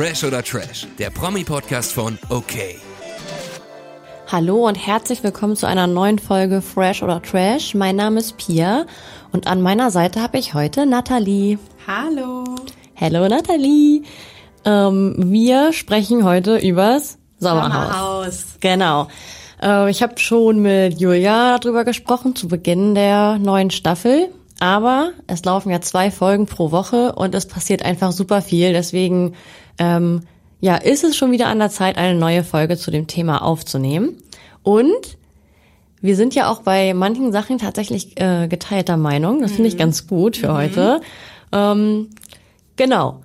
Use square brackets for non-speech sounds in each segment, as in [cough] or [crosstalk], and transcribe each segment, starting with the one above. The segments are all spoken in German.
Fresh oder Trash, der Promi-Podcast von OK. Hallo und herzlich willkommen zu einer neuen Folge Fresh oder Trash. Mein Name ist Pia und an meiner Seite habe ich heute Nathalie. Hallo. Hallo Nathalie. Ähm, wir sprechen heute übers Sommerhaus. Sommerhaus. Genau. Äh, ich habe schon mit Julia darüber gesprochen zu Beginn der neuen Staffel. Aber es laufen ja zwei Folgen pro Woche und es passiert einfach super viel. Deswegen ähm, ja, ist es schon wieder an der Zeit, eine neue Folge zu dem Thema aufzunehmen. Und wir sind ja auch bei manchen Sachen tatsächlich äh, geteilter Meinung. Das finde ich ganz gut für heute. Ähm, genau.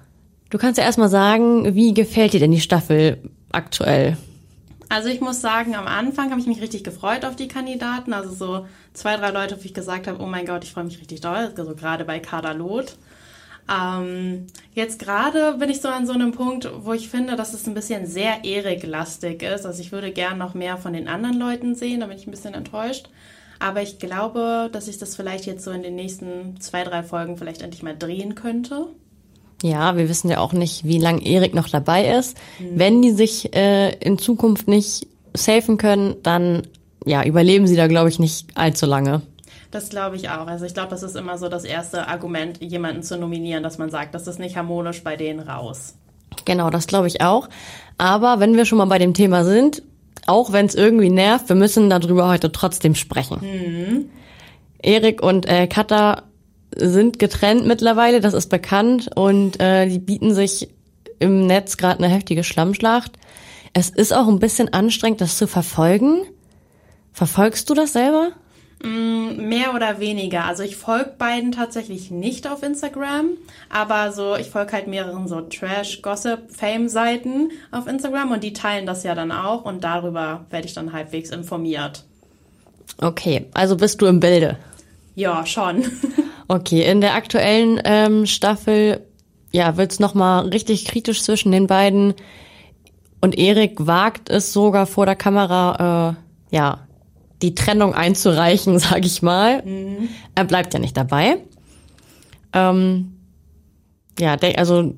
Du kannst ja erstmal sagen, wie gefällt dir denn die Staffel aktuell? Also ich muss sagen, am Anfang habe ich mich richtig gefreut auf die Kandidaten. Also so zwei, drei Leute, wo ich gesagt habe, oh mein Gott, ich freue mich richtig doll. Also gerade bei Kader Loth. Ähm, jetzt gerade bin ich so an so einem Punkt, wo ich finde, dass es ein bisschen sehr Erik-lastig ist. Also ich würde gern noch mehr von den anderen Leuten sehen, da bin ich ein bisschen enttäuscht. Aber ich glaube, dass ich das vielleicht jetzt so in den nächsten zwei, drei Folgen vielleicht endlich mal drehen könnte. Ja, wir wissen ja auch nicht, wie lang Erik noch dabei ist. Wenn die sich äh, in Zukunft nicht safen können, dann ja, überleben sie da, glaube ich, nicht allzu lange. Das glaube ich auch. Also ich glaube, das ist immer so das erste Argument, jemanden zu nominieren, dass man sagt, das ist nicht harmonisch bei denen raus. Genau, das glaube ich auch. Aber wenn wir schon mal bei dem Thema sind, auch wenn es irgendwie nervt, wir müssen darüber heute trotzdem sprechen. Erik und äh, Katha sind getrennt mittlerweile, das ist bekannt und äh, die bieten sich im Netz gerade eine heftige Schlammschlacht. Es ist auch ein bisschen anstrengend, das zu verfolgen. Verfolgst du das selber? Mehr oder weniger. Also ich folge beiden tatsächlich nicht auf Instagram, aber so, ich folge halt mehreren so Trash, Gossip, Fame-Seiten auf Instagram und die teilen das ja dann auch und darüber werde ich dann halbwegs informiert. Okay, also bist du im Bilde. Ja, schon. [laughs] Okay, in der aktuellen ähm, Staffel ja, wird's noch mal richtig kritisch zwischen den beiden. Und Erik wagt es sogar vor der Kamera, äh, ja, die Trennung einzureichen, [laughs] sag ich mal. Er bleibt ja nicht dabei. Ähm, ja, also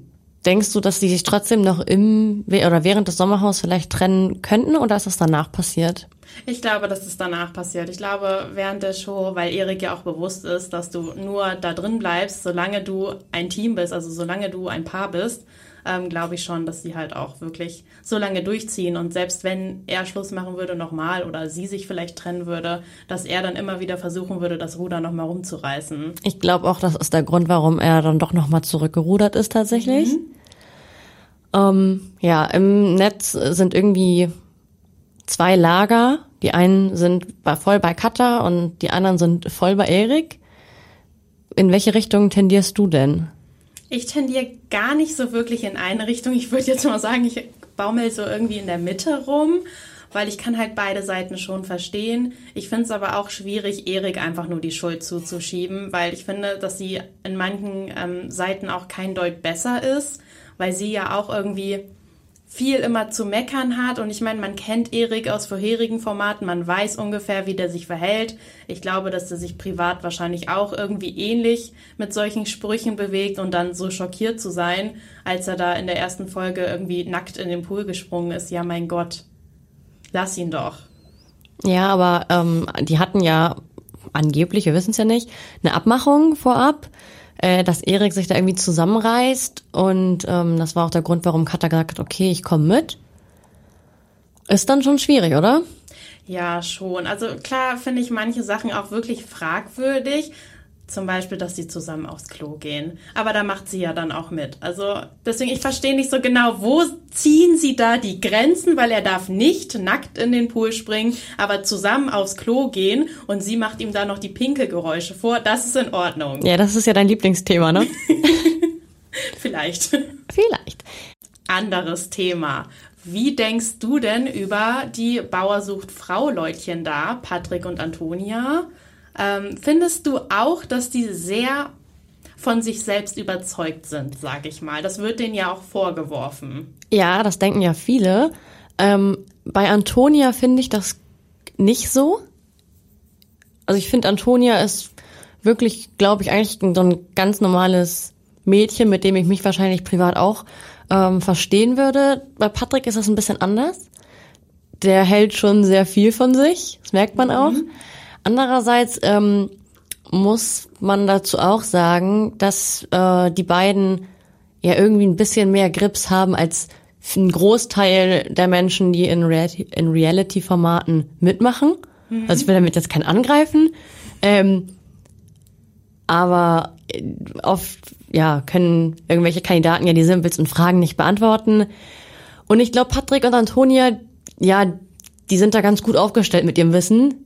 denkst du, dass die sich trotzdem noch im oder während des Sommerhaus vielleicht trennen könnten oder ist das danach passiert? Ich glaube, dass es danach passiert. Ich glaube, während der Show, weil Erik ja auch bewusst ist, dass du nur da drin bleibst, solange du ein Team bist, also solange du ein Paar bist, ähm, glaube ich schon, dass sie halt auch wirklich so lange durchziehen. Und selbst wenn er Schluss machen würde nochmal oder sie sich vielleicht trennen würde, dass er dann immer wieder versuchen würde, das Ruder nochmal rumzureißen. Ich glaube auch, das ist der Grund, warum er dann doch noch mal zurückgerudert ist tatsächlich. Ähm, ja, im Netz sind irgendwie zwei Lager. Die einen sind voll bei Katha und die anderen sind voll bei Erik. In welche Richtung tendierst du denn? Ich tendiere gar nicht so wirklich in eine Richtung. Ich würde jetzt mal sagen, ich baumel so irgendwie in der Mitte rum, weil ich kann halt beide Seiten schon verstehen. Ich finde es aber auch schwierig, Erik einfach nur die Schuld zuzuschieben, weil ich finde, dass sie in manchen ähm, Seiten auch kein Deut besser ist, weil sie ja auch irgendwie viel immer zu meckern hat. Und ich meine, man kennt Erik aus vorherigen Formaten, man weiß ungefähr, wie der sich verhält. Ich glaube, dass er sich privat wahrscheinlich auch irgendwie ähnlich mit solchen Sprüchen bewegt und dann so schockiert zu sein, als er da in der ersten Folge irgendwie nackt in den Pool gesprungen ist. Ja, mein Gott. Lass ihn doch. Ja, aber ähm, die hatten ja angeblich, wir wissen es ja nicht, eine Abmachung vorab, äh, dass Erik sich da irgendwie zusammenreißt und ähm, das war auch der Grund, warum Katha gesagt hat, okay, ich komme mit. Ist dann schon schwierig, oder? Ja, schon. Also klar finde ich manche Sachen auch wirklich fragwürdig. Zum Beispiel, dass sie zusammen aufs Klo gehen. Aber da macht sie ja dann auch mit. Also deswegen, ich verstehe nicht so genau, wo ziehen sie da die Grenzen, weil er darf nicht nackt in den Pool springen, aber zusammen aufs Klo gehen und sie macht ihm da noch die Pinkelgeräusche vor. Das ist in Ordnung. Ja, das ist ja dein Lieblingsthema, ne? [laughs] Vielleicht. Vielleicht. Anderes Thema. Wie denkst du denn über die Bauersucht Frau Leutchen da, Patrick und Antonia? Ähm, findest du auch, dass die sehr von sich selbst überzeugt sind, sag ich mal? Das wird denen ja auch vorgeworfen. Ja, das denken ja viele. Ähm, bei Antonia finde ich das nicht so. Also ich finde, Antonia ist wirklich, glaube ich, eigentlich so ein ganz normales Mädchen, mit dem ich mich wahrscheinlich privat auch ähm, verstehen würde. Bei Patrick ist das ein bisschen anders. Der hält schon sehr viel von sich, das merkt man auch. Andererseits ähm, muss man dazu auch sagen, dass äh, die beiden ja irgendwie ein bisschen mehr Grips haben als ein Großteil der Menschen, die in, Reality, in Reality-Formaten mitmachen. Also ich will damit jetzt keinen angreifen. Ähm, aber äh, oft ja können irgendwelche Kandidaten ja die simpelsten Fragen nicht beantworten. Und ich glaube, Patrick und Antonia, ja, die sind da ganz gut aufgestellt mit ihrem Wissen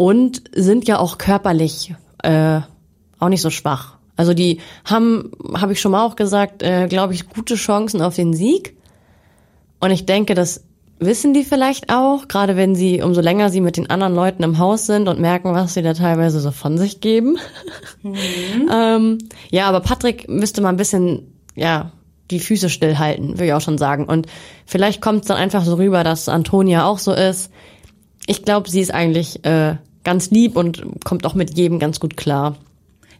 und sind ja auch körperlich äh, auch nicht so schwach. Also die haben, habe ich schon mal auch gesagt, äh, glaube ich, gute Chancen auf den Sieg. Und ich denke, das wissen die vielleicht auch, gerade wenn sie, umso länger sie mit den anderen Leuten im Haus sind und merken, was sie da teilweise so von sich geben. [laughs] ähm, ja, aber Patrick müsste mal ein bisschen, ja, die Füße stillhalten, würde ich auch schon sagen. Und vielleicht kommt es dann einfach so rüber, dass Antonia auch so ist. Ich glaube, sie ist eigentlich äh, ganz lieb und kommt auch mit jedem ganz gut klar.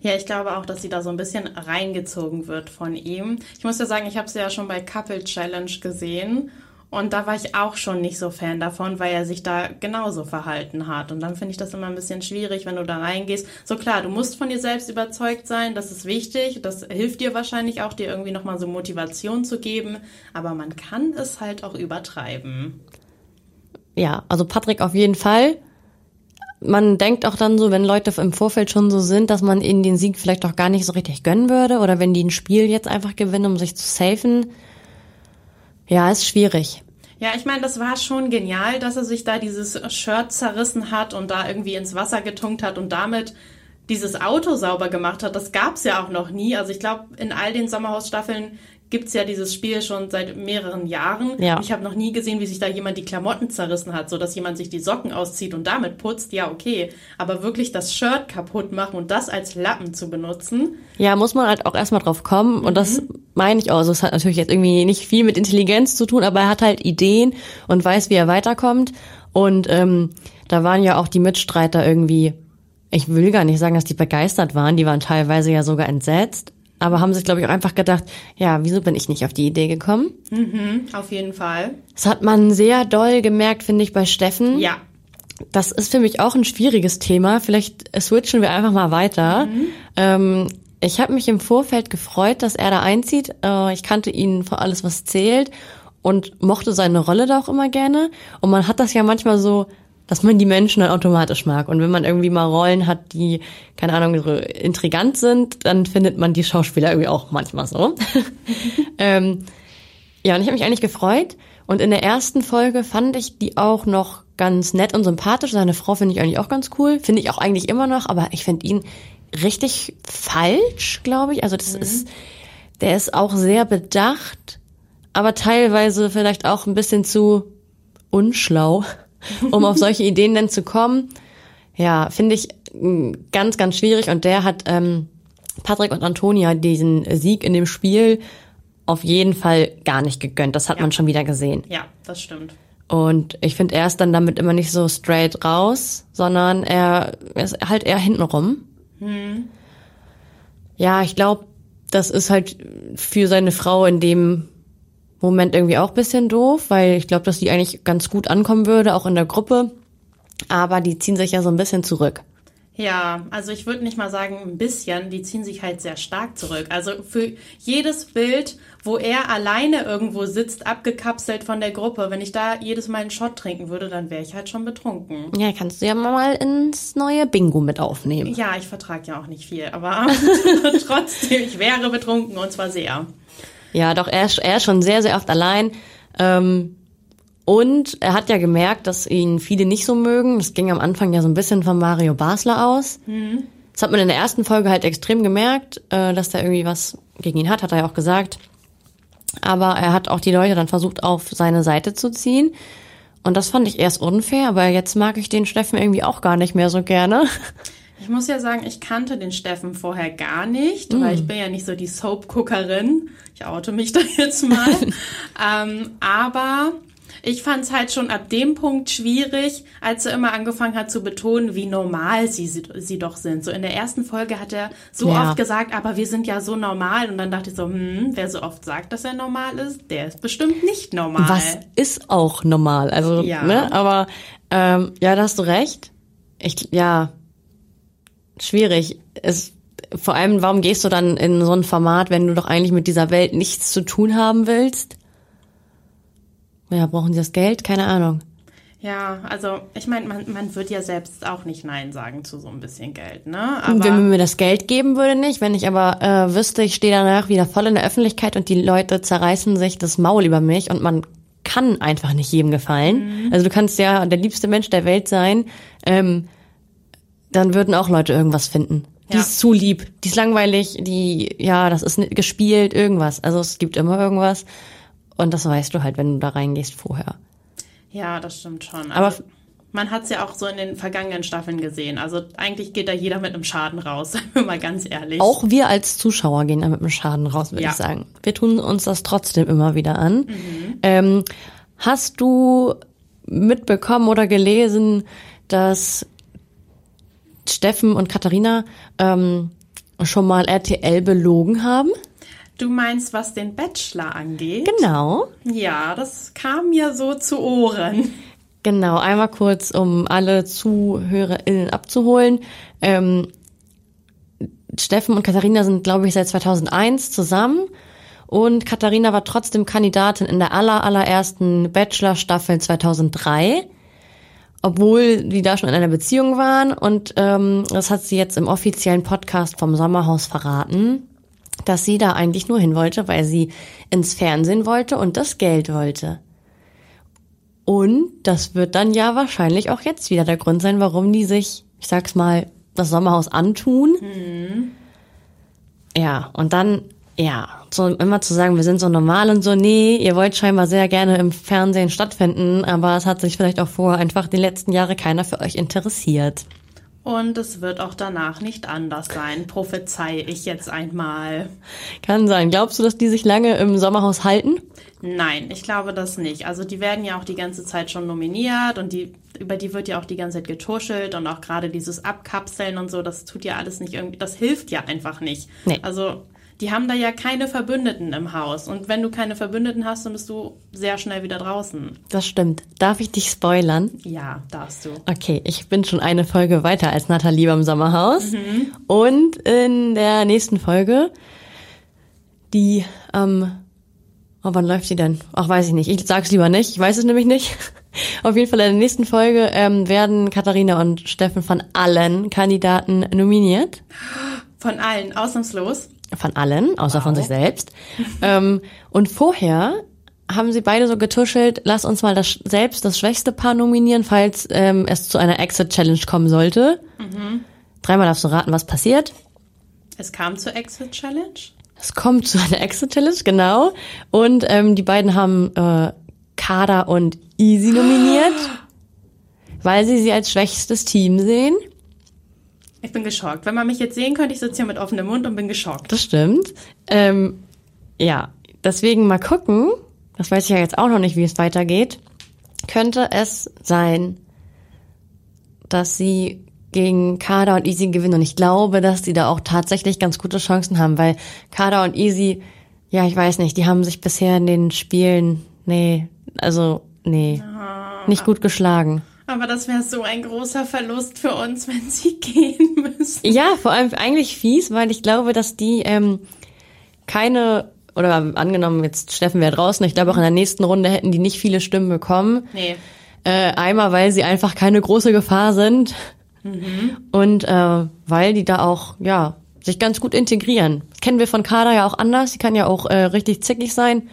Ja, ich glaube auch, dass sie da so ein bisschen reingezogen wird von ihm. Ich muss ja sagen, ich habe sie ja schon bei Couple Challenge gesehen und da war ich auch schon nicht so Fan davon, weil er sich da genauso verhalten hat. Und dann finde ich das immer ein bisschen schwierig, wenn du da reingehst. So klar, du musst von dir selbst überzeugt sein, das ist wichtig. Das hilft dir wahrscheinlich auch, dir irgendwie nochmal so Motivation zu geben. Aber man kann es halt auch übertreiben. Ja, also Patrick auf jeden Fall. Man denkt auch dann so, wenn Leute im Vorfeld schon so sind, dass man ihnen den Sieg vielleicht auch gar nicht so richtig gönnen würde oder wenn die ein Spiel jetzt einfach gewinnen, um sich zu safen. Ja, ist schwierig. Ja, ich meine, das war schon genial, dass er sich da dieses Shirt zerrissen hat und da irgendwie ins Wasser getunkt hat und damit dieses Auto sauber gemacht hat. Das gab's ja auch noch nie. Also ich glaube, in all den Sommerhausstaffeln gibt's ja dieses Spiel schon seit mehreren Jahren. Ja. Ich habe noch nie gesehen, wie sich da jemand die Klamotten zerrissen hat, so dass jemand sich die Socken auszieht und damit putzt. Ja, okay. Aber wirklich das Shirt kaputt machen und das als Lappen zu benutzen. Ja, muss man halt auch erstmal drauf kommen. Und das meine ich auch. Also es hat natürlich jetzt irgendwie nicht viel mit Intelligenz zu tun, aber er hat halt Ideen und weiß, wie er weiterkommt. Und ähm, da waren ja auch die Mitstreiter irgendwie, ich will gar nicht sagen, dass die begeistert waren, die waren teilweise ja sogar entsetzt, aber haben sich, glaube ich, auch einfach gedacht, ja, wieso bin ich nicht auf die Idee gekommen? Auf jeden Fall. Das hat man sehr doll gemerkt, finde ich, bei Steffen. Ja. Das ist für mich auch ein schwieriges Thema. Vielleicht switchen wir einfach mal weiter. Ähm, ich habe mich im Vorfeld gefreut, dass er da einzieht. Äh, ich kannte ihn für alles, was zählt und mochte seine Rolle da auch immer gerne. Und man hat das ja manchmal so, dass man die Menschen dann automatisch mag. Und wenn man irgendwie mal Rollen hat, die, keine Ahnung, so intrigant sind, dann findet man die Schauspieler irgendwie auch manchmal so. [laughs] ähm, ja, und ich habe mich eigentlich gefreut. Und in der ersten Folge fand ich die auch noch ganz nett und sympathisch. Seine Frau finde ich eigentlich auch ganz cool. Finde ich auch eigentlich immer noch, aber ich finde ihn richtig falsch, glaube ich. Also das ist, der ist auch sehr bedacht, aber teilweise vielleicht auch ein bisschen zu unschlau, um auf solche Ideen dann zu kommen. Ja, finde ich mm, ganz, ganz schwierig. Und der hat ähm, Patrick und Antonia diesen Sieg in dem Spiel auf jeden Fall gar nicht gegönnt. Das hat Ja. man schon wieder gesehen. Ja, das stimmt. Und ich finde, er ist dann damit immer nicht so straight raus, sondern er ist halt eher hintenrum. Ja, ich glaube, das ist halt für seine Frau in dem Moment irgendwie auch bisschen doof, weil ich glaube, dass die eigentlich ganz gut ankommen würde, auch in der Gruppe. Aber die ziehen sich ja so ein bisschen zurück. Ja, also ich würde nicht mal sagen ein bisschen, die ziehen sich halt sehr stark zurück. Also für jedes Bild, wo er alleine irgendwo sitzt, abgekapselt von der Gruppe, wenn ich da jedes Mal einen Shot trinken würde, dann wäre ich halt schon betrunken. Ja, kannst du ja mal ins neue Bingo mit aufnehmen. Ja, ich vertrage ja auch nicht viel, aber [laughs] trotzdem, ich wäre betrunken und zwar sehr. Ja, doch, er ist, er ist schon sehr, sehr oft allein. Ähm, und er hat ja gemerkt, dass ihn viele nicht so mögen. Das ging am Anfang ja so ein bisschen von Mario Basler aus. Das hat man in der ersten Folge halt extrem gemerkt, äh, dass der irgendwie was gegen ihn hat, hat er ja auch gesagt. Aber er hat auch die Leute dann versucht, auf seine Seite zu ziehen. Und das fand ich erst unfair, aber jetzt mag ich den Steffen irgendwie auch gar nicht mehr so gerne. [laughs] Ich muss ja sagen, ich kannte den Steffen vorher gar nicht, weil ich bin ja nicht so die Soap-Guckerin. Ich oute mich [laughs] da jetzt mal. [laughs] ähm, aber Ich fand es halt schon ab dem Punkt schwierig, als er immer angefangen hat zu betonen, wie normal sie, sie, sie doch sind. So in der ersten Folge hat er so Ja. oft gesagt, aber wir sind ja so normal. Und dann dachte ich so, hm, wer so oft sagt, dass er normal ist, der ist bestimmt nicht normal. Was ist auch normal. Also, Ja. ne, aber ähm, ja, da hast du recht. Ich, ja, schwierig. Es, vor allem, warum gehst du dann in so ein Format, wenn du doch eigentlich mit dieser Welt nichts zu tun haben willst? Ja, brauchen sie das Geld? Keine Ahnung. Ja, also ich meine, man, man wird ja selbst auch nicht Nein sagen zu so ein bisschen Geld, ne? Und wenn Aber man mir das Geld geben würde, nicht. Wenn ich aber äh, wüsste, ich stehe danach wieder voll in der Öffentlichkeit und die Leute zerreißen sich das Maul über mich und man kann einfach nicht jedem gefallen. Also du kannst ja der liebste Mensch der Welt sein, ähm, dann würden auch Leute irgendwas finden. Die Ja. ist zu lieb, die ist langweilig, die, ja, das ist nicht gespielt, irgendwas. Also es gibt immer irgendwas. Und das weißt du halt, wenn du da reingehst vorher. ja, das stimmt schon. Aber- Also, man hat es ja auch so in den vergangenen Staffeln gesehen. Also eigentlich geht da jeder mit einem Schaden raus, [laughs] sagen wir mal ganz ehrlich. Auch wir als Zuschauer gehen da mit einem Schaden raus, würde Ja. ich sagen. Wir tun uns das trotzdem immer wieder an. Ähm, hast du mitbekommen oder gelesen, dass Steffen und Katharina ähm, schon mal RTL belogen haben? Du meinst, was den Bachelor angeht? Genau. Ja, das kam mir so zu Ohren. Genau, einmal kurz, um alle ZuhörerInnen abzuholen. Ähm, Steffen und Katharina sind, glaube ich, seit 2001 zusammen. Und Katharina war trotzdem Kandidatin in der aller, allerersten Bachelor-Staffel 2003. Obwohl die da schon in einer Beziehung waren. Und ähm, das hat sie jetzt im offiziellen Podcast vom Sommerhaus verraten, dass sie da eigentlich nur hin wollte, weil sie ins Fernsehen wollte und das Geld wollte. Und das wird dann ja wahrscheinlich auch jetzt wieder der Grund sein, warum die sich, ich sag's mal, das Sommerhaus antun. Ja, und dann, ja, so immer zu sagen, wir sind so normal und so, nee, ihr wollt scheinbar sehr gerne im Fernsehen stattfinden, aber es hat sich vielleicht auch vorher einfach die letzten Jahre keiner für euch interessiert. Und es wird auch danach nicht anders sein, prophezei ich jetzt einmal. Kann sein. Glaubst du, dass die sich lange im Sommerhaus halten? Nein, ich glaube das nicht. Also die werden ja auch die ganze Zeit schon nominiert und die über die wird ja auch die ganze Zeit getuschelt und auch gerade dieses Abkapseln und so, das tut ja alles nicht irgendwie, das hilft ja einfach nicht. Nee. Also die haben da ja keine Verbündeten im Haus und wenn du keine Verbündeten hast, dann bist du sehr schnell wieder draußen. Das stimmt. Darf ich dich spoilern? Ja, darfst du. Okay, ich bin schon eine Folge weiter als Nathalie beim Sommerhaus. Und in der nächsten Folge, die, ähm, oh, wann läuft die denn? Ach, weiß ich nicht. Ich sag's lieber nicht. Ich weiß es nämlich nicht. [laughs] Auf jeden Fall in der nächsten Folge ähm, werden Katharina und Steffen von allen Kandidaten nominiert. Von allen, ausnahmslos. Von allen, außer von Wow. sich selbst. ähm, und vorher haben sie beide so getuschelt, lass uns mal das selbst das schwächste Paar nominieren, falls ähm, es zu einer Exit-Challenge kommen sollte. Dreimal darfst du raten, was passiert. Es kam zur Exit Challenge. Es kommt zu einer Exit-Challenge, genau. Und ähm, die beiden haben äh, Kada und Easy nominiert, [gasps] weil sie sie als schwächstes Team sehen. Ich bin geschockt. Wenn man mich jetzt sehen könnte, ich sitze hier mit offenem Mund und bin geschockt. Das stimmt. Ähm, ja, deswegen mal gucken. Das weiß ich ja jetzt auch noch nicht, wie es weitergeht. Könnte es sein, dass sie gegen Kada und Easy gewinnen. Und ich glaube, dass die da auch tatsächlich ganz gute Chancen haben, weil Kada und Easy, ja, ich weiß nicht, die haben sich bisher in den Spielen, nee, also, nee, nicht gut geschlagen. Aber das wäre so ein großer Verlust für uns, wenn sie [laughs] gehen müssen. Ja, vor allem eigentlich fies, weil ich glaube, dass die ähm, keine, oder angenommen, jetzt Steffen wäre draußen, ich glaube auch in der nächsten Runde hätten die nicht viele Stimmen bekommen. Nee. Äh, einmal, weil sie einfach keine große Gefahr sind und äh, weil die da auch, ja, sich ganz gut integrieren. Das kennen wir von Kader ja auch anders. Sie kann ja auch äh, richtig zickig sein.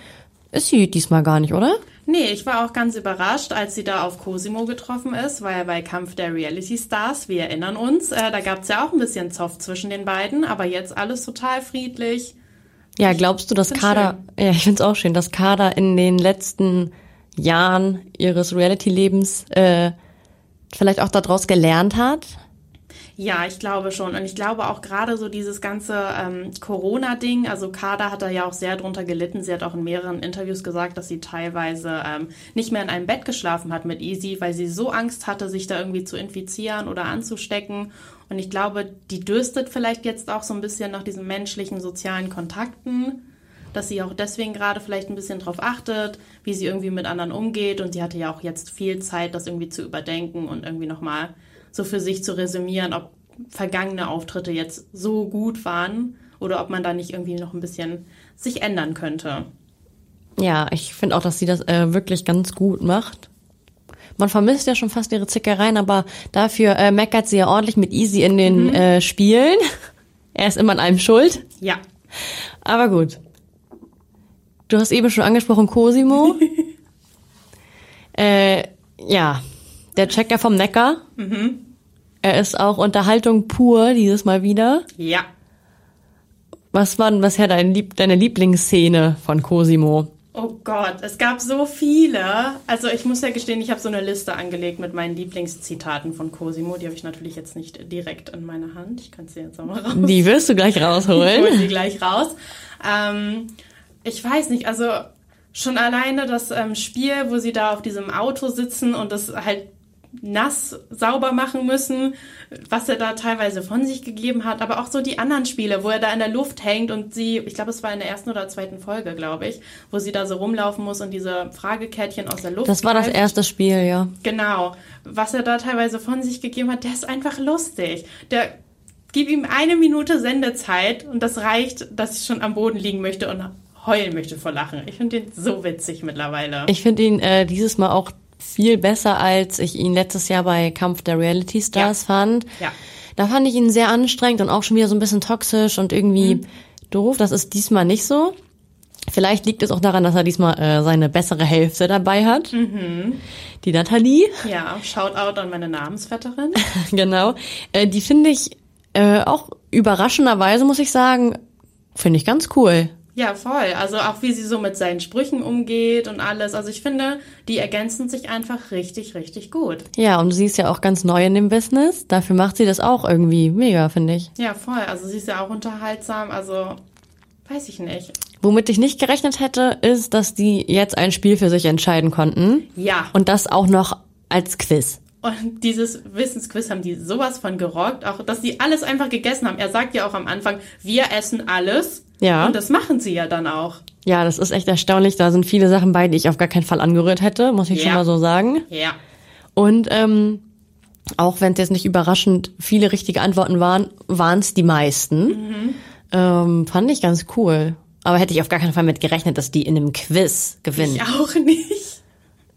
Ist sie diesmal gar nicht, oder? Nee, ich war auch ganz überrascht, als sie da auf Cosimo getroffen ist, ja bei Kampf der Reality Stars, wir erinnern uns. Äh, da gab's ja auch ein bisschen Zoff zwischen den beiden, aber jetzt alles total friedlich. Ja, glaubst du, dass Kader, ja, ich find's auch schön, dass Kader in den letzten Jahren ihres Reality-Lebens äh, vielleicht auch daraus gelernt hat? Ja, ich glaube schon. Und ich glaube auch gerade so dieses ganze ähm, Corona-Ding, also Kada hat da ja auch sehr drunter gelitten. Sie hat auch in mehreren Interviews gesagt, dass sie teilweise ähm, nicht mehr in einem Bett geschlafen hat mit Easy, weil sie so Angst hatte, sich da irgendwie zu infizieren oder anzustecken. Und ich glaube, die dürstet vielleicht jetzt auch so ein bisschen nach diesen menschlichen, sozialen Kontakten dass sie auch deswegen gerade vielleicht ein bisschen drauf achtet, wie sie irgendwie mit anderen umgeht. Und sie hatte ja auch jetzt viel Zeit, das irgendwie zu überdenken und irgendwie nochmal so für sich zu resümieren, ob vergangene Auftritte jetzt so gut waren oder ob man da nicht irgendwie noch ein bisschen sich ändern könnte. Ja, ich finde auch, dass sie das äh, wirklich ganz gut macht. Man vermisst ja schon fast ihre Zickereien, aber dafür äh, meckert sie ja ordentlich mit Easy in den mhm. äh, Spielen. [laughs] er ist immer an einem schuld. Ja. Aber gut. Du hast eben schon angesprochen Cosimo. [laughs] äh, ja, der Checker vom Neckar. Mhm. Er ist auch Unterhaltung pur dieses Mal wieder. Ja. Was war denn bisher dein Lieb deine Lieblingsszene von Cosimo? Oh Gott, es gab so viele. Also ich muss ja gestehen, ich habe so eine Liste angelegt mit meinen Lieblingszitaten von Cosimo. Die habe ich natürlich jetzt nicht direkt in meiner Hand. Ich kann sie jetzt auch mal raus. Die wirst du gleich rausholen. [laughs] Ich hole sie gleich raus. Ähm, ich weiß nicht, also schon alleine das ähm, Spiel, wo sie da auf diesem Auto sitzen und das halt nass sauber machen müssen, was er da teilweise von sich gegeben hat, aber auch so die anderen Spiele, wo er da in der Luft hängt und sie, ich glaube, es war in der ersten oder zweiten Folge, glaube ich, wo sie da so rumlaufen muss und diese Fragekärtchen aus der Luft. Das war greift. das erste Spiel, ja. Genau. Was er da teilweise von sich gegeben hat, der ist einfach lustig. Der gib ihm eine Minute Sendezeit und das reicht, dass ich schon am Boden liegen möchte und heulen möchte vor Lachen. Ich finde ihn so witzig mittlerweile. Ich finde ihn äh, dieses Mal auch viel besser, als ich ihn letztes Jahr bei Kampf der Reality Stars ja. fand. Ja. Da fand ich ihn sehr anstrengend und auch schon wieder so ein bisschen toxisch und irgendwie mhm. doof. Das ist diesmal nicht so. Vielleicht liegt es auch daran, dass er diesmal äh, seine bessere Hälfte dabei hat. Mhm. Die Nathalie. Ja, Shoutout an meine Namensvetterin. [laughs] genau. Äh, die finde ich äh, auch überraschenderweise, muss ich sagen, finde ich ganz cool. Ja, voll. Also auch wie sie so mit seinen Sprüchen umgeht und alles. Also ich finde, die ergänzen sich einfach richtig, richtig gut. Ja, und sie ist ja auch ganz neu in dem Business. Dafür macht sie das auch irgendwie mega, finde ich. Ja, voll. Also sie ist ja auch unterhaltsam. Also weiß ich nicht. Womit ich nicht gerechnet hätte, ist, dass die jetzt ein Spiel für sich entscheiden konnten. Ja. Und das auch noch als Quiz. Und dieses Wissensquiz haben die sowas von gerockt, auch dass sie alles einfach gegessen haben. Er sagt ja auch am Anfang, wir essen alles. Ja. Und das machen sie ja dann auch. Ja, das ist echt erstaunlich. Da sind viele Sachen bei, die ich auf gar keinen Fall angerührt hätte, muss ich ja. schon mal so sagen. Ja. Und ähm, auch wenn es jetzt nicht überraschend viele richtige Antworten waren, waren es die meisten. Mhm. Ähm, fand ich ganz cool. Aber hätte ich auf gar keinen Fall mit gerechnet, dass die in einem Quiz gewinnen. Ich auch nicht.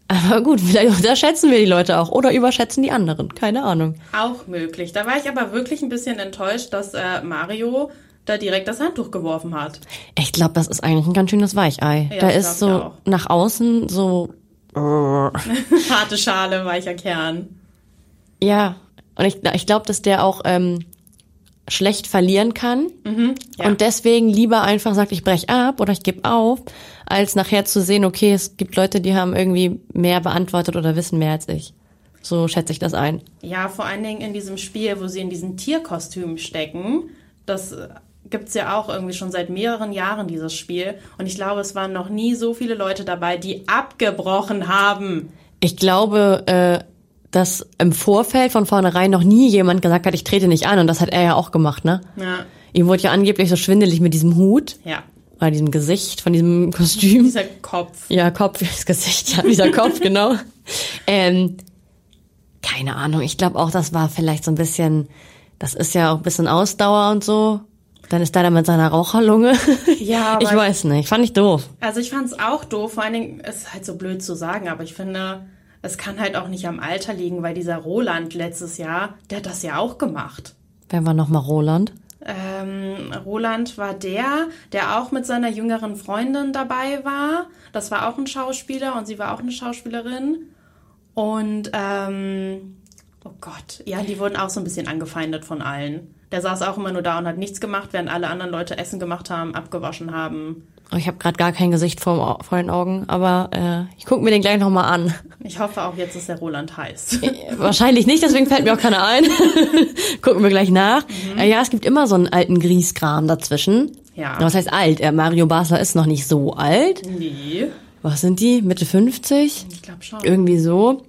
Aber gut, vielleicht unterschätzen wir die Leute auch oder überschätzen die anderen. Keine Ahnung. Auch möglich. Da war ich aber wirklich ein bisschen enttäuscht, dass äh, Mario da direkt das Handtuch geworfen hat. Ich glaube, das ist eigentlich ein ganz schönes Weichei. Ja, da ist so nach außen so [laughs] harte Schale, weicher Kern. Ja, und ich, ich glaube, dass der auch ähm, schlecht verlieren kann mhm, ja. und deswegen lieber einfach sagt, ich brech ab oder ich gebe auf, als nachher zu sehen, okay, es gibt Leute, die haben irgendwie mehr beantwortet oder wissen mehr als ich. So schätze ich das ein. Ja, vor allen Dingen in diesem Spiel, wo sie in diesen Tierkostümen stecken. Das gibt's ja auch irgendwie schon seit mehreren Jahren, dieses Spiel. Und ich glaube, es waren noch nie so viele Leute dabei, die abgebrochen haben. Ich glaube, äh, dass im Vorfeld von vornherein noch nie jemand gesagt hat, ich trete nicht an. Und das hat er ja auch gemacht, ne? Ja. Ihm wurde ja angeblich so schwindelig mit diesem Hut. Ja. Oder diesem Gesicht von diesem [laughs] Kostüm. Dieser Kopf. Ja, Kopf, [laughs] das Gesicht, ja, dieser Kopf, [laughs] genau. Ähm, keine Ahnung, ich glaube auch, das war vielleicht so ein bisschen, das ist ja auch ein bisschen Ausdauer und so. Dann ist da mit seiner Raucherlunge. [laughs] Ja, ich weiß nicht. Fand ich doof. Also ich fand es auch doof. Vor allen Dingen ist halt so blöd zu sagen, aber ich finde, es kann halt auch nicht am Alter liegen, weil dieser Roland letztes Jahr, der hat das ja auch gemacht. Wer war nochmal Roland? Ähm, Roland war der, der auch mit seiner jüngeren Freundin dabei war. Das war auch ein Schauspieler und sie war auch eine Schauspielerin. Und ähm, oh Gott, ja, die wurden auch so ein bisschen angefeindet von allen. Der saß auch immer nur da und hat nichts gemacht, während alle anderen Leute Essen gemacht haben, abgewaschen haben. Oh, Ich habe gerade gar kein Gesicht vor, vor den Augen, aber äh, ich gucke mir den gleich nochmal an. Ich hoffe auch jetzt ist der Roland heiß. Wahrscheinlich nicht, deswegen fällt mir auch keiner ein. [laughs] Gucken wir gleich nach. Äh, ja, es gibt immer so einen alten Grieskram dazwischen. Ja. Was heißt alt? Äh, Mario Basler ist noch nicht so alt. Nee, Was sind die? Mitte 50? ich glaube schon. Irgendwie so.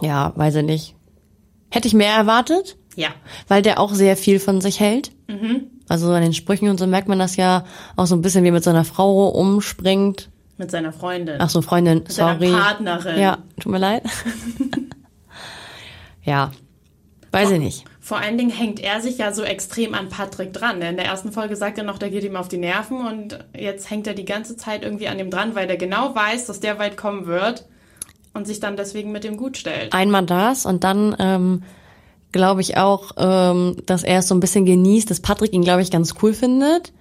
Ja, weiß ich nicht. Hätte ich mehr erwartet, Ja. weil der auch sehr viel von sich hält. Also an den Sprüchen und so merkt man das ja auch so ein bisschen, wie er mit seiner Frau umspringt. Mit seiner Freundin. Ach so, Freundin, seiner sorry. Partnerin. Ja, tut mir leid. [laughs] ja, weiß ich nicht. Vor allen Dingen hängt er sich ja so extrem an Patrick dran. In der ersten Folge sagt er noch, der geht ihm auf die Nerven und jetzt hängt er die ganze Zeit irgendwie an ihm dran, weil der genau weiß, dass der weit kommen wird und sich dann deswegen mit ihm gut stellt. Einmal das und dann ähm, glaube ich auch, ähm, dass er es so ein bisschen genießt, dass Patrick ihn, glaube ich, ganz cool findet.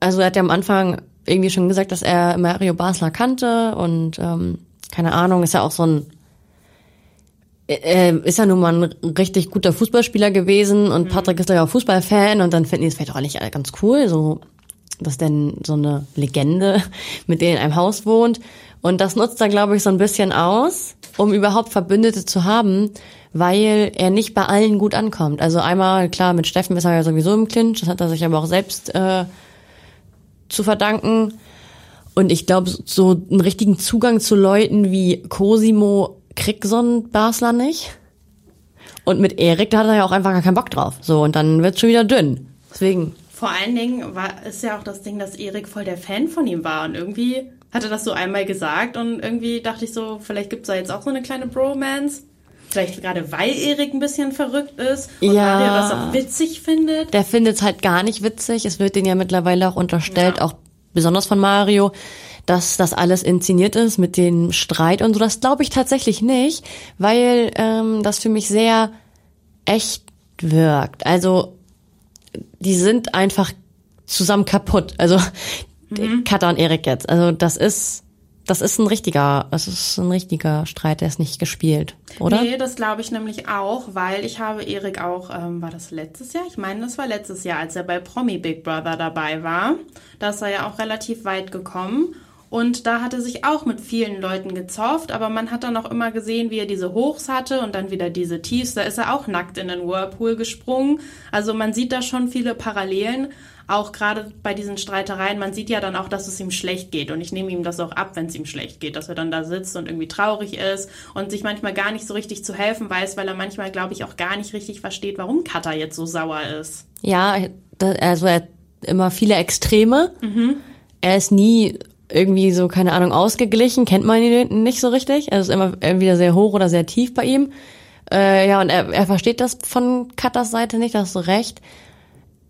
Also er hat ja am Anfang irgendwie schon gesagt, dass er Mario Basler kannte und ähm, keine Ahnung, ist ja auch so ein äh, ist ja nun mal ein richtig guter Fußballspieler gewesen und Patrick ist ja auch Fußballfan und dann finden die es vielleicht auch nicht alle ganz cool, so dass denn so eine Legende [laughs] mit denen in einem Haus wohnt. Und das nutzt er, glaube ich, so ein bisschen aus, um überhaupt Verbündete zu haben, weil er nicht bei allen gut ankommt. Also einmal, klar, mit Steffen ist er ja sowieso im Clinch, das hat er sich aber auch selbst äh, zu verdanken. Und ich glaube, so einen richtigen Zugang zu Leuten wie Cosimo kriegt so ein Basler nicht. Und mit Erik, da hat er ja auch einfach gar keinen Bock drauf. So, und dann wird's schon wieder dünn. Deswegen, Vor allen Dingen war, ist ja auch das Ding, dass Erik voll der Fan von ihm war. Und irgendwie hat er das so einmal gesagt und irgendwie dachte ich so, vielleicht gibt's da jetzt auch so eine kleine Bromance. Vielleicht gerade weil Erik ein bisschen verrückt ist und Ja. Mario das auch witzig findet. der findet's halt gar nicht witzig. Es wird denen ja mittlerweile auch unterstellt, Ja. auch besonders von Mario, dass das alles inszeniert ist mit dem Streit und so. Das glaube ich tatsächlich nicht, weil ähm, das für mich sehr echt wirkt. Also die sind einfach zusammen kaputt. Also Katha und Erik jetzt. Also das ist das ist ein richtiger, das ist ein richtiger Streit, der ist nicht gespielt, oder? Nee, das glaube ich nämlich auch, weil ich habe Erik auch, ähm, war das letztes Jahr? Ich meine, das war letztes Jahr, als er bei Promi Big Brother dabei war. Da ist er ja auch relativ weit gekommen. Und da hat er sich auch mit vielen Leuten gezofft, aber man hat dann auch immer gesehen, wie er diese Hochs hatte und dann wieder diese Tiefs. Da ist er auch nackt in den Whirlpool gesprungen. Also man sieht da schon viele Parallelen, auch gerade bei diesen Streitereien. Man sieht ja dann auch, dass es ihm schlecht geht. Und ich nehme ihm das auch ab, wenn es ihm schlecht geht, dass er dann da sitzt und irgendwie traurig ist und sich manchmal gar nicht so richtig zu helfen weiß, weil er manchmal, glaube ich, auch gar nicht richtig versteht, warum Katha jetzt so sauer ist. Ja, also er hat immer viele Extreme. Er ist nie irgendwie so, keine Ahnung, ausgeglichen, kennt man ihn nicht so richtig. Er ist immer entweder sehr hoch oder sehr tief bei ihm. Äh, ja, und er, er versteht das von Katas Seite nicht, da hast du recht.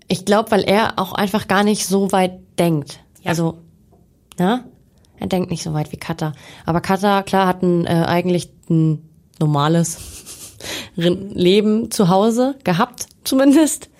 Ich glaube, weil er auch einfach gar nicht so weit denkt. Ja. Also, ne? Er denkt nicht so weit wie Kata. Aber Kata, klar, hat ein, äh, eigentlich ein normales [laughs] Leben zu Hause gehabt, zumindest.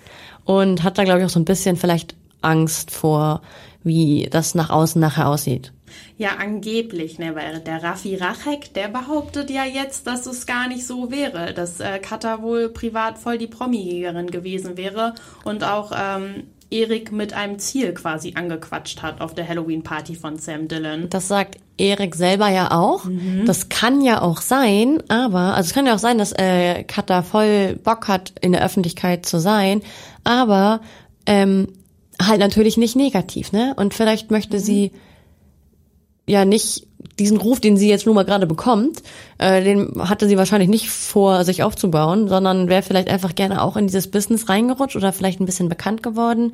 Und hat da, glaube ich, auch so ein bisschen vielleicht Angst vor, wie das nach außen nachher aussieht. Ja, angeblich, ne, weil der Raffi Rachek, der behauptet ja jetzt, dass es gar nicht so wäre, dass äh, Katha wohl privat voll die Promi-Jägerin gewesen wäre und auch ähm, Erik mit einem Ziel quasi angequatscht hat auf der Halloween-Party von Sam Dillon. Das sagt Erik selber ja auch. Das kann ja auch sein, aber, also es kann ja auch sein, dass äh, Katha voll Bock hat, in der Öffentlichkeit zu sein, aber ähm, halt natürlich nicht negativ, ne? Und vielleicht möchte sie ja nicht diesen Ruf, den sie jetzt nur mal gerade bekommt, äh, den hatte sie wahrscheinlich nicht vor, sich aufzubauen, sondern wäre vielleicht einfach gerne auch in dieses Business reingerutscht oder vielleicht ein bisschen bekannt geworden,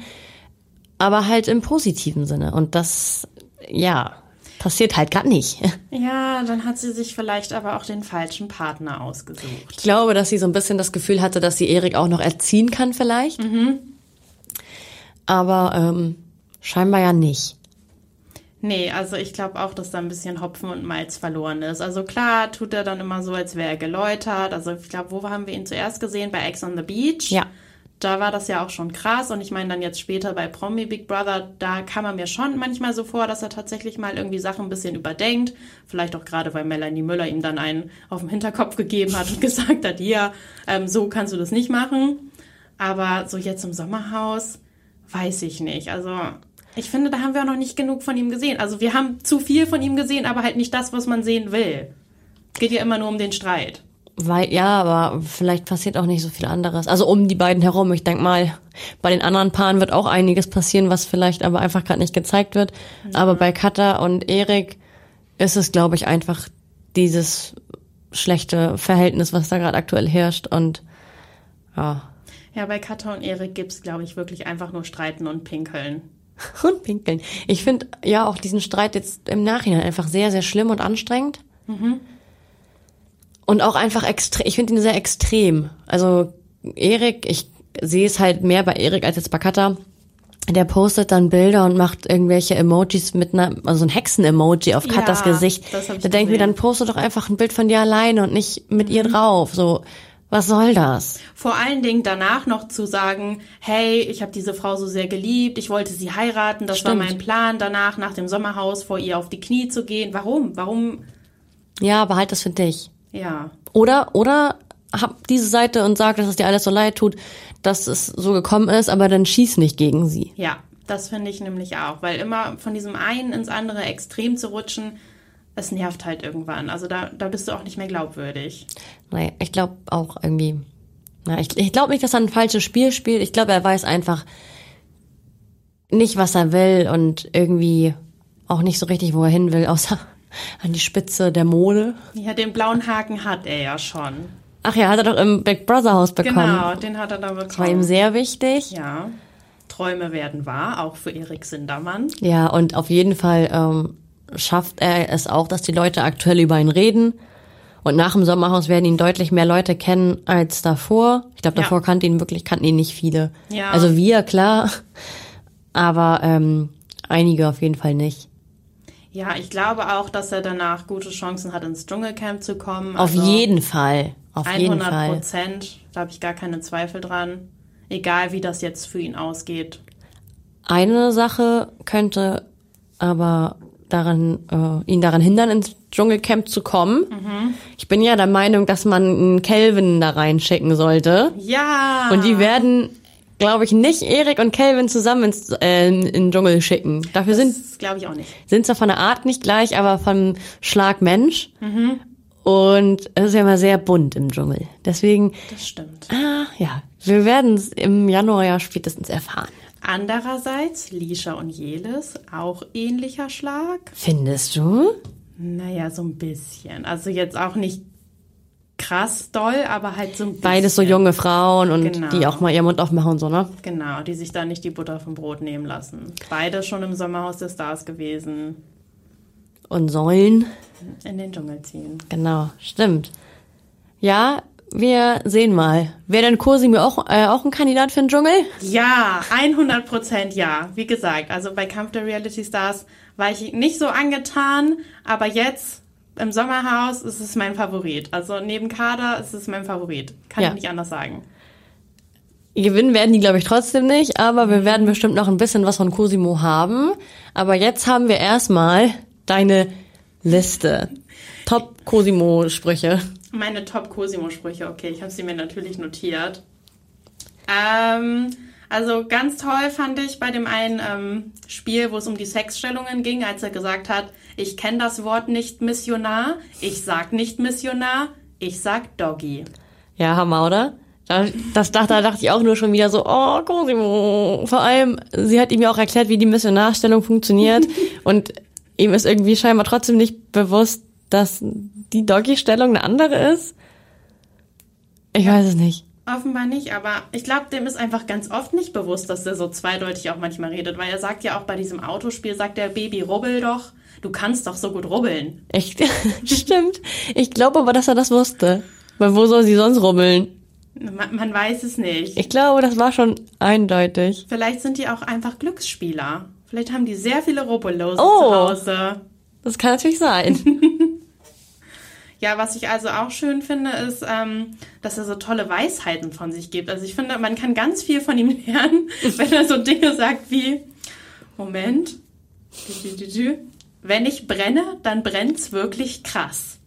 aber halt im positiven Sinne. Und das, ja, passiert halt gar nicht. [laughs] Ja, dann hat sie sich vielleicht aber auch den falschen Partner ausgesucht. Ich glaube, dass sie so ein bisschen das Gefühl hatte, dass sie Erik auch noch erziehen kann vielleicht. Aber ähm, scheinbar ja nicht. Nee, also ich glaube auch, dass da ein bisschen Hopfen und Malz verloren ist. Also klar tut er dann immer so, als wäre er geläutert. Also ich glaube, wo haben wir ihn zuerst gesehen? Bei Ex on the Beach. Ja. Da war das ja auch schon krass. Und ich meine dann jetzt später bei Promi Big Brother, da kam er mir schon manchmal so vor, dass er tatsächlich mal irgendwie Sachen ein bisschen überdenkt. Vielleicht auch gerade, weil Melanie Müller ihm dann einen auf den Hinterkopf gegeben hat und [laughs] gesagt hat, ja, ähm, so kannst du das nicht machen. Aber so jetzt im Sommerhaus, weiß ich nicht. Also Ich finde, da haben wir auch noch nicht genug von ihm gesehen. Also wir haben zu viel von ihm gesehen, aber halt nicht das, was man sehen will. Es geht ja immer nur um den Streit. Weil, ja, aber vielleicht passiert auch nicht so viel anderes. Also um die beiden herum. Ich denk mal, bei den anderen Paaren wird auch einiges passieren, was vielleicht aber einfach gerade nicht gezeigt wird. Aber bei Katha und Erik ist es, glaube ich, einfach dieses schlechte Verhältnis, was da gerade aktuell herrscht. Und ja. Ja, bei Katha und Erik gibt's, glaube ich, wirklich einfach nur Streiten und Pinkeln. [laughs] Und pinkeln. Ich finde ja auch diesen Streit jetzt im Nachhinein einfach sehr, sehr schlimm und anstrengend. Und auch einfach extrem, ich finde ihn sehr extrem. Also Erik, ich sehe es halt mehr bei Erik als jetzt bei Katha. Der postet dann Bilder und macht irgendwelche Emojis mit einer, also ein Hexen-Emoji auf Ja, Katas Gesicht. hab ich Da denke ich mir, dann poste doch einfach ein Bild von dir alleine und nicht mit ihr drauf. So, was soll das? Vor allen Dingen danach noch zu sagen, hey, ich habe diese Frau so sehr geliebt, ich wollte sie heiraten, das war Stimmt. mein Plan, danach nach dem Sommerhaus vor ihr auf die Knie zu gehen. Warum? Warum? Ja, behalt das für dich. Ja, Oder, oder hab diese Seite und sag, dass es dir alles so leid tut, dass es so gekommen ist, aber dann schieß nicht gegen sie. ja, das finde ich nämlich auch, weil immer von diesem einen ins andere Extrem zu rutschen, es nervt halt irgendwann. Also da, da bist du auch nicht mehr glaubwürdig. Naja, ich glaube auch irgendwie. Na, ich ich glaube nicht, dass er ein falsches Spiel spielt. Ich glaube, er weiß einfach nicht, was er will und irgendwie auch nicht so richtig, wo er hin will, außer [laughs] an die Spitze der Mode. Ja, den blauen Haken hat er ja schon. Ach ja, hat er doch im Big Brother Haus bekommen. Genau, den hat er da Das war ihm bekommen. sehr wichtig. Ja, Träume werden wahr, auch für Erik Sindermann. Ja, und auf jeden Fall ähm, schafft er es auch, dass die Leute aktuell über ihn reden. Und nach dem Sommerhaus werden ihn deutlich mehr Leute kennen als davor. Ich glaube, Ja. davor kannten ihn wirklich, kannten ihn nicht viele. Ja. Also wir, klar. Aber ähm, einige auf jeden Fall nicht. Ja, ich glaube auch, dass er danach gute Chancen hat, ins Dschungelcamp zu kommen. Auf Also jeden Fall. Auf jeden 100 Fall. Prozent. Da habe ich gar keine Zweifel dran. Egal, wie das jetzt für ihn ausgeht. Eine Sache könnte aber daran, äh, ihn daran hindern, ins Dschungelcamp zu kommen. Mhm. Ich bin ja der Meinung, dass man einen Kelvin da reinschicken sollte. Ja! Und die werden, glaube ich, nicht Erik und Kelvin zusammen ins, äh, in den Dschungel schicken. Dafür sind das glaube ich auch nicht. sind zwar von der Art nicht gleich, aber vom Schlag Mensch. Und es ist ja immer sehr bunt im Dschungel. Deswegen, Das stimmt. ah, ja, wir werden es im Januar ja spätestens erfahren. Andererseits, Lisha und Jelis, auch ähnlicher Schlag. Findest du? Naja, so ein bisschen. Also jetzt auch nicht krass doll, aber halt so ein bisschen. Beides so junge Frauen und Genau. die auch mal ihren Mund aufmachen und so, ne? Genau, die sich da nicht die Butter vom Brot nehmen lassen. Beide schon im Sommerhaus der Stars gewesen. Und sollen. In den Dschungel ziehen. Genau, stimmt. Ja, wir sehen mal. Wäre denn Cosimo auch, äh, auch ein Kandidat für den Dschungel? Ja, 100 Prozent ja. Wie gesagt, also bei Kampf der Reality Stars war ich nicht so angetan, aber jetzt im Sommerhaus ist es mein Favorit. Also neben Kader ist es mein Favorit. Kann Ja. ich nicht anders sagen. Gewinnen werden die, glaube ich, trotzdem nicht, aber wir werden bestimmt noch ein bisschen was von Cosimo haben. Aber jetzt haben wir erstmal deine Liste. Top Cosimo-Sprüche. Meine Top-Cosimo-Sprüche, okay, ich habe sie mir natürlich notiert. Ähm, also ganz toll fand ich bei dem einen ähm, Spiel, wo es um die Sexstellungen ging, als er gesagt hat, ich kenne das Wort nicht Missionar, ich sag nicht Missionar, ich sag Doggy. Ja, Hammer, oder? Da, das dachte, da dachte ich auch nur schon wieder so, oh, Cosimo. Vor allem, sie hat ihm ja auch erklärt, wie die Missionarstellung funktioniert. [laughs] und ihm ist irgendwie scheinbar trotzdem nicht bewusst, dass die Doggy-Stellung eine andere ist. Ich weiß es nicht. Offenbar nicht, aber ich glaube, dem ist einfach ganz oft nicht bewusst, dass er so zweideutig auch manchmal redet, weil er sagt ja auch bei diesem Autospiel, sagt der Baby, rubbel doch, du kannst doch so gut rubbeln. Echt? [laughs] Stimmt. Ich glaube aber, dass er das wusste. Weil wo soll sie sonst rubbeln? Man, man weiß es nicht. Ich glaube, das war schon eindeutig. Vielleicht sind die auch einfach Glücksspieler. Vielleicht haben die sehr viele Rubbellose Oh. zu Hause. Das kann natürlich sein. [laughs] Ja, was ich also auch schön finde, ist, ähm, dass er so tolle Weisheiten von sich gibt. Also ich finde, man kann ganz viel von ihm [laughs] lernen, wenn er so Dinge sagt wie, Moment, wenn ich brenne, dann brennt's wirklich krass.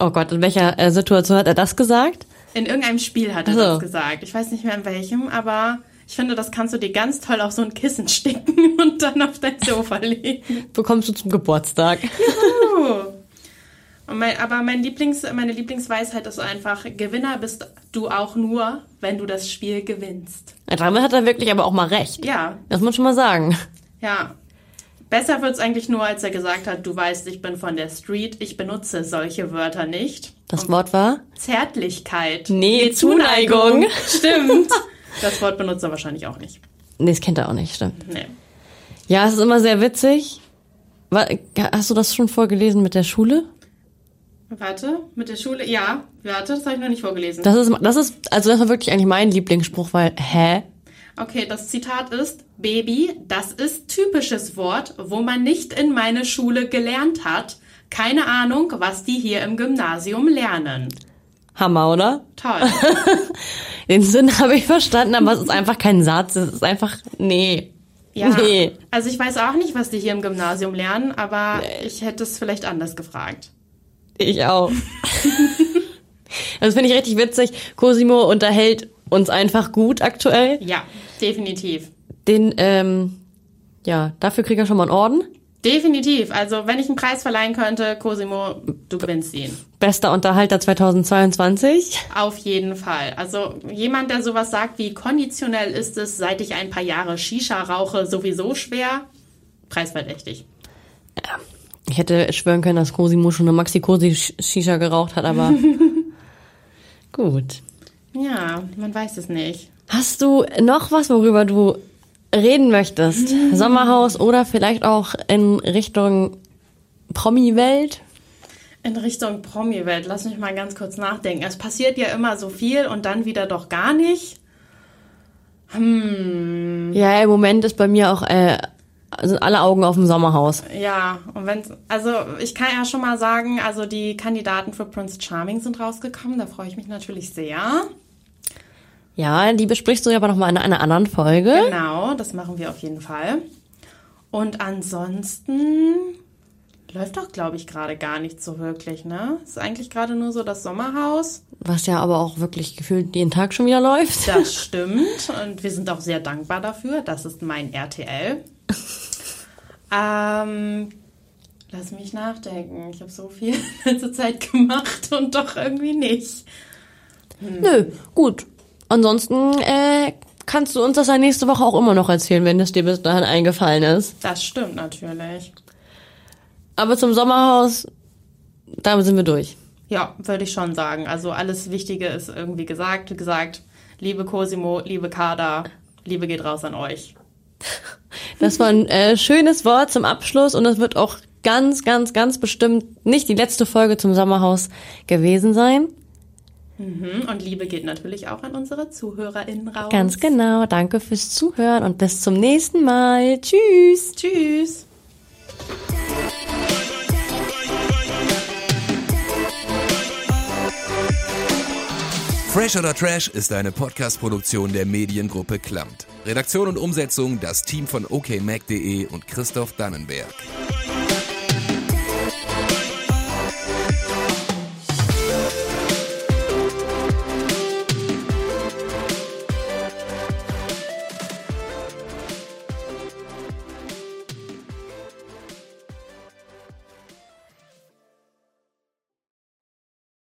Oh Gott, in welcher äh, Situation hat er das gesagt? In irgendeinem Spiel hat er so. das gesagt. Ich weiß nicht mehr in welchem, aber Ich finde, das kannst du dir ganz toll auf so ein Kissen [laughs] sticken und dann auf dein Sofa legen. Bekommst du zum Geburtstag. Uh. Und mein, aber mein Lieblings, meine Lieblingsweisheit ist einfach, Gewinner bist du auch nur, wenn du das Spiel gewinnst. Damit hat er wirklich aber auch mal recht. Ja, Das muss man schon mal sagen. ja. Besser wird's eigentlich nur, als er gesagt hat, du weißt, ich bin von der Street, ich benutze solche Wörter nicht. Das Wort war? Zärtlichkeit. Nee, Zuneigung. Stimmt. [laughs] Das Wort benutzt er wahrscheinlich auch nicht. Nee, das kennt er auch nicht, stimmt. Nee. Ja, es ist immer sehr witzig. Hast du das schon vorgelesen mit der Schule? Warte, mit der Schule? Ja, warte, das habe ich noch nicht vorgelesen. Das ist, das ist, also das war wirklich eigentlich mein Lieblingsspruch, weil, hä? Okay, das Zitat ist, Baby, das ist typisches Wort, wo man nicht in meine Schule gelernt hat. Keine Ahnung, was die hier im Gymnasium lernen. Hammer, oder? Toll. [laughs] Den Sinn habe ich verstanden, aber es ist einfach kein Satz. Es ist einfach, nee. Ja. Nee. Also ich weiß auch nicht, was die hier im Gymnasium lernen, aber ich hätte es vielleicht anders gefragt. Ich auch. [laughs] das finde ich richtig witzig. Cosimo unterhält uns einfach gut aktuell. Ja, definitiv. Den, ähm, ja, dafür kriegt er schon mal einen Orden. Definitiv. Also wenn ich einen Preis verleihen könnte, Cosimo, du gewinnst ihn. Bester Unterhalter 2022. Auf jeden Fall. Also jemand, der sowas sagt wie konditionell ist es, seit ich ein paar Jahre Shisha rauche, sowieso schwer, preisverdächtig. Ich hätte schwören können, dass Cosimo schon eine Maxi-Cosi-Shisha geraucht hat, aber [laughs] gut. Ja, man weiß es nicht. Hast du noch was, worüber du reden möchtest? [laughs] Sommerhaus oder vielleicht auch in Richtung Promi-Welt? In Richtung Promi-Welt, lass mich mal ganz kurz nachdenken. Es passiert ja immer so viel und dann wieder doch gar nicht. Ja, im Moment ist bei mir auch äh, sind alle Augen auf dem Sommerhaus. Ja, und wenn also ich kann ja schon mal sagen, also die Kandidaten für Prince Charming sind rausgekommen, da freue ich mich natürlich sehr. Ja, die besprichst du aber noch mal in einer anderen Folge. Genau, das machen wir auf jeden Fall. Und ansonsten läuft doch, glaube ich, gerade gar nicht so wirklich, ne? Ist eigentlich gerade nur so das Sommerhaus. Was ja aber auch wirklich gefühlt jeden Tag schon wieder läuft. Das [laughs] stimmt. Und wir sind auch sehr dankbar dafür. Das ist mein RTL. Ähm, lass mich nachdenken. Ich habe so viel [laughs] in letzter Zeit gemacht und doch irgendwie nicht. Nö, gut. Ansonsten äh, kannst du uns das ja nächste Woche auch immer noch erzählen, wenn es dir bis dahin eingefallen ist. Das stimmt natürlich. Aber zum Sommerhaus, da sind wir durch. Ja, würde ich schon sagen. Also alles Wichtige ist irgendwie gesagt. Wie gesagt, liebe Cosimo, liebe Kader, Liebe geht raus an euch. [laughs] Das war ein äh, schönes Wort zum Abschluss und es wird auch ganz, ganz, ganz bestimmt nicht die letzte Folge zum Sommerhaus gewesen sein. Mhm. Und Liebe geht natürlich auch an unsere ZuhörerInnen raus. Ganz genau. Danke fürs Zuhören und bis zum nächsten Mal. Tschüss. Tschüss. Fresh oder Trash ist eine Podcast-Produktion der Mediengruppe Klamt. Redaktion und Umsetzung das Team von okmac.de und Christoph Dannenberg.